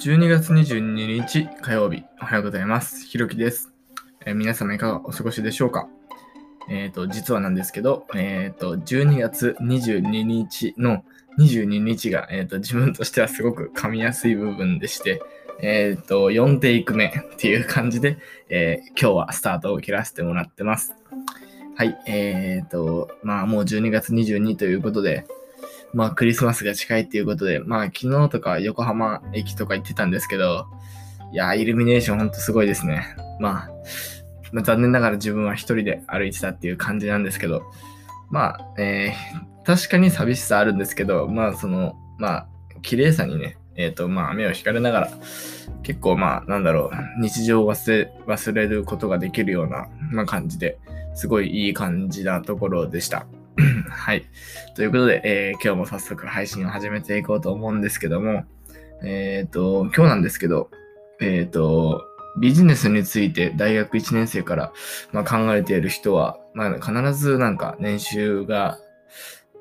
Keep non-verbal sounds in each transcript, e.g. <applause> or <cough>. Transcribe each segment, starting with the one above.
12月22日火曜日、おはようございます。ひろきです。えー皆様いかがお過ごしでしょうか？えっ、と、実はなんですけど、えっ、と、12月22日の22日が、えっ、と、自分としてはすごく噛みやすい部分でして、えっ、と、4テイク目っていう感じで、え今日はスタートを切らせてもらってます。はい、えっ、と、まあもう12月22ということで、まあクリスマスが近いっていうことで、まあ昨日とか横浜駅とか行ってたんですけど、いや、イルミネーションほんとすごいですね。まあ、まあ残念ながら自分は一人で歩いてたっていう感じなんですけど、まあ、えー確かに寂しさあるんですけど、まあその、まあ、綺麗さにね、えっ、と、まあ目を惹かれながら、結構まあ、なんだろう、日常を忘れ、忘れることができるような、まあ感じで、すごいいい感じなところでした。<laughs> はい。ということで、えー今日も早速配信を始めていこうと思うんですけども、えっ、と、今日なんですけど、えっ、と、ビジネスについて大学1年生から、まあ、考えている人は、まあ、必ずなんか年収が、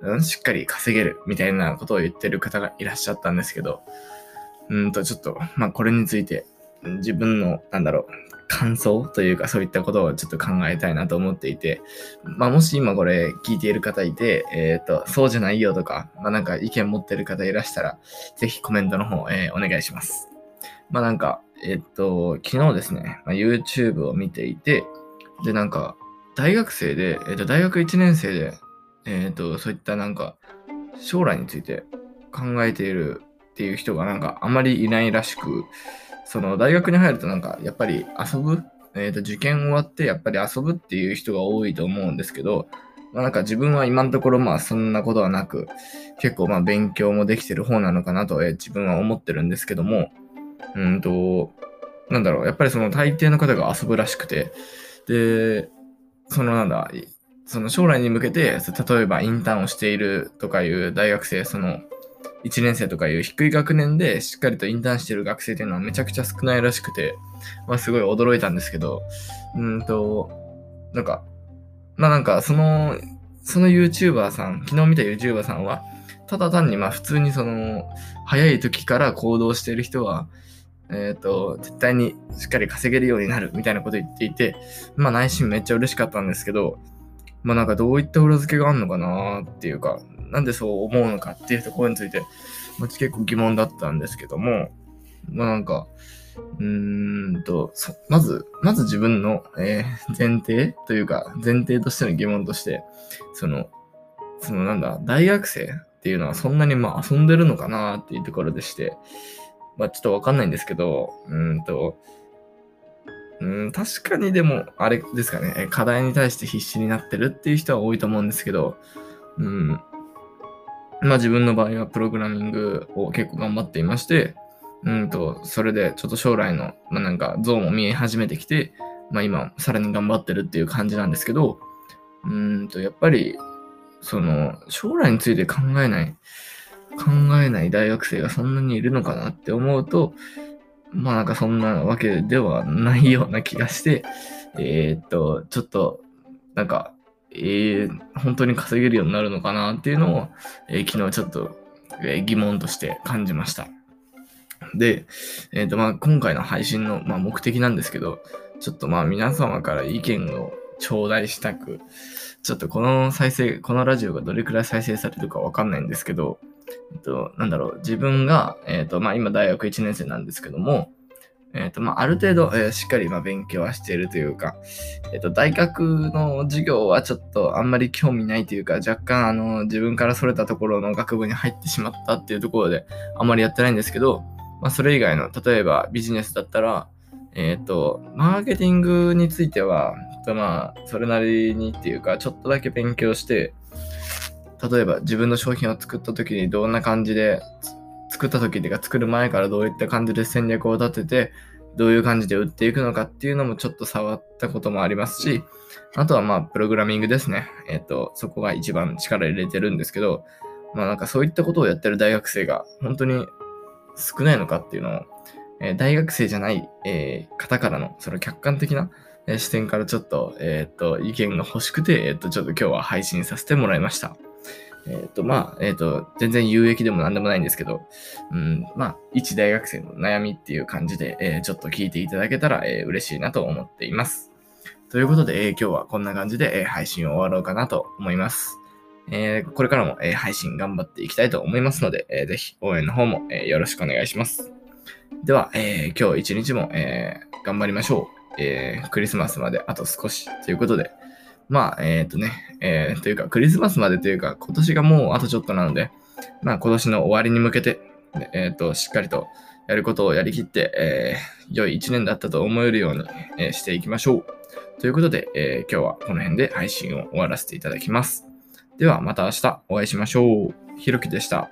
うん、しっかり稼げるみたいなことを言ってる方がいらっしゃったんですけど、うんとちょっと、まあ、これについて自分の、なんだろう、感想というかそういったことをちょっと考えたいなと思っていて、まあ、もし今これ聞いている方いて、えっ、と、そうじゃないよとか、まあ、なんか意見持ってる方いらしたら、ぜひコメントの方、えーお願いします。まあ、なんか、えっ、と、昨日ですね、まあ、YouTube を見ていて、で、なんか、大学生で、えっ、と、大学1年生で、えっ、と、そういったなんか、将来について考えているっていう人がなんかあまりいないらしく、その大学に入るとなんかやっぱり遊ぶ、えっ、と受験終わってやっぱり遊ぶっていう人が多いと思うんですけど、まあなんか自分は今のところまあそんなことはなく、結構まあ勉強もできてる方なのかなと、え自分は思ってるんですけども、うんと、なんだろう、やっぱりその大抵の方が遊ぶらしくて、で、そのなんだ、その将来に向けて、例えばインターンをしているとかいう大学生、その1年生とかいう低い学年でしっかりとインターンしてる学生っていうのはめちゃくちゃ少ないらしくて、まあすごい驚いたんですけど、うんと、なんか、まあなんかその、その YouTuber さん、昨日見た YouTuber さんは、ただ単にまあ普通にその、早い時から行動してる人は、えっ、と、絶対にしっかり稼げるようになるみたいなこと言っていて、まあ内心めっちゃ嬉しかったんですけど、まあなんかどういった裏付けがあるのかなっていうか、なんでそう思うのかっていうところについて、まあ、結構疑問だったんですけども、まあなんか、うーんと、まず、まず自分の、えー <laughs> 前提というか、前提としての疑問として、その、そのなんだ、大学生っていうのはそんなにまあ遊んでるのかなっていうところでして、まあちょっとわかんないんですけど、うんと、うん、確かにでも、あれですかね、課題に対して必死になってるっていう人は多いと思うんですけど、うん、まあ自分の場合はプログラミングを結構頑張っていまして、うんと、それでちょっと将来の、まあなんか像も見え始めてきて、まあ今さらに頑張ってるっていう感じなんですけど、うんと、やっぱり、その、将来について考えない、考えない大学生がそんなにいるのかなって思うと、まあなんかそんなわけではないような気がして、えーっと、ちょっと、なんか、えー、本当に稼げるようになるのかなっていうのを、えー昨日ちょっと、えー疑問として感じました。で、えーっとまあ今回の配信の、まあ、目的なんですけど、ちょっとまあ皆様から意見を頂戴したく、ちょっとこの再生、このラジオがどれくらい再生されるかわかんないんですけど、えっと、なんだろう、自分が、えっと、まあ、今大学1年生なんですけども、えっと、まあ、ある程度、えーしっかり、まあ、勉強はしているというか、えっと、大学の授業はちょっとあんまり興味ないというか、若干、あの、自分からそれたところの学部に入ってしまったっていうところで、あんまりやってないんですけど、まあ、それ以外の、例えばビジネスだったら、えっと、マーケティングについては、えっとまあ、それなりにっていうか、ちょっとだけ勉強して、例えば自分の商品を作った時にどんな感じで作った時っていうか作る前からどういった感じで戦略を立ててどういう感じで売っていくのかっていうのもちょっと触ったこともありますしあとはまあプログラミングですねえっ、とそこが一番力入れてるんですけどまあなんかそういったことをやってる大学生が本当に少ないのかっていうのを、えー大学生じゃない、えー方からのその客観的な視点からちょっと、えっ、と、意見が欲しくて、えっ、と、ちょっと今日は配信させてもらいました。えっ、ー、と、まあ、えっ、ー、と、全然有益でも何でもないんですけど、うん、まあ、一大学生の悩みっていう感じで、えー、ちょっと聞いていただけたら、え嬉しいなと思っています。ということで、え今日はこんな感じで、え配信を終わろうかなと思います。えこれからも、え配信頑張っていきたいと思いますので、えー、ぜひ応援の方も、えよろしくお願いします。では、え今日一日も、え頑張りましょう。えクリスマスまであと少しということで、まあ、えっ、ー、とね、えー、というか、クリスマスまでというか、今年がもうあとちょっとなので、まあ、今年の終わりに向けて、えっ、ー、と、しっかりとやることをやりきって、えー、良い一年だったと思えるように、えー、していきましょう。ということで、えー、今日はこの辺で配信を終わらせていただきます。では、また明日お会いしましょう。ひろきでした。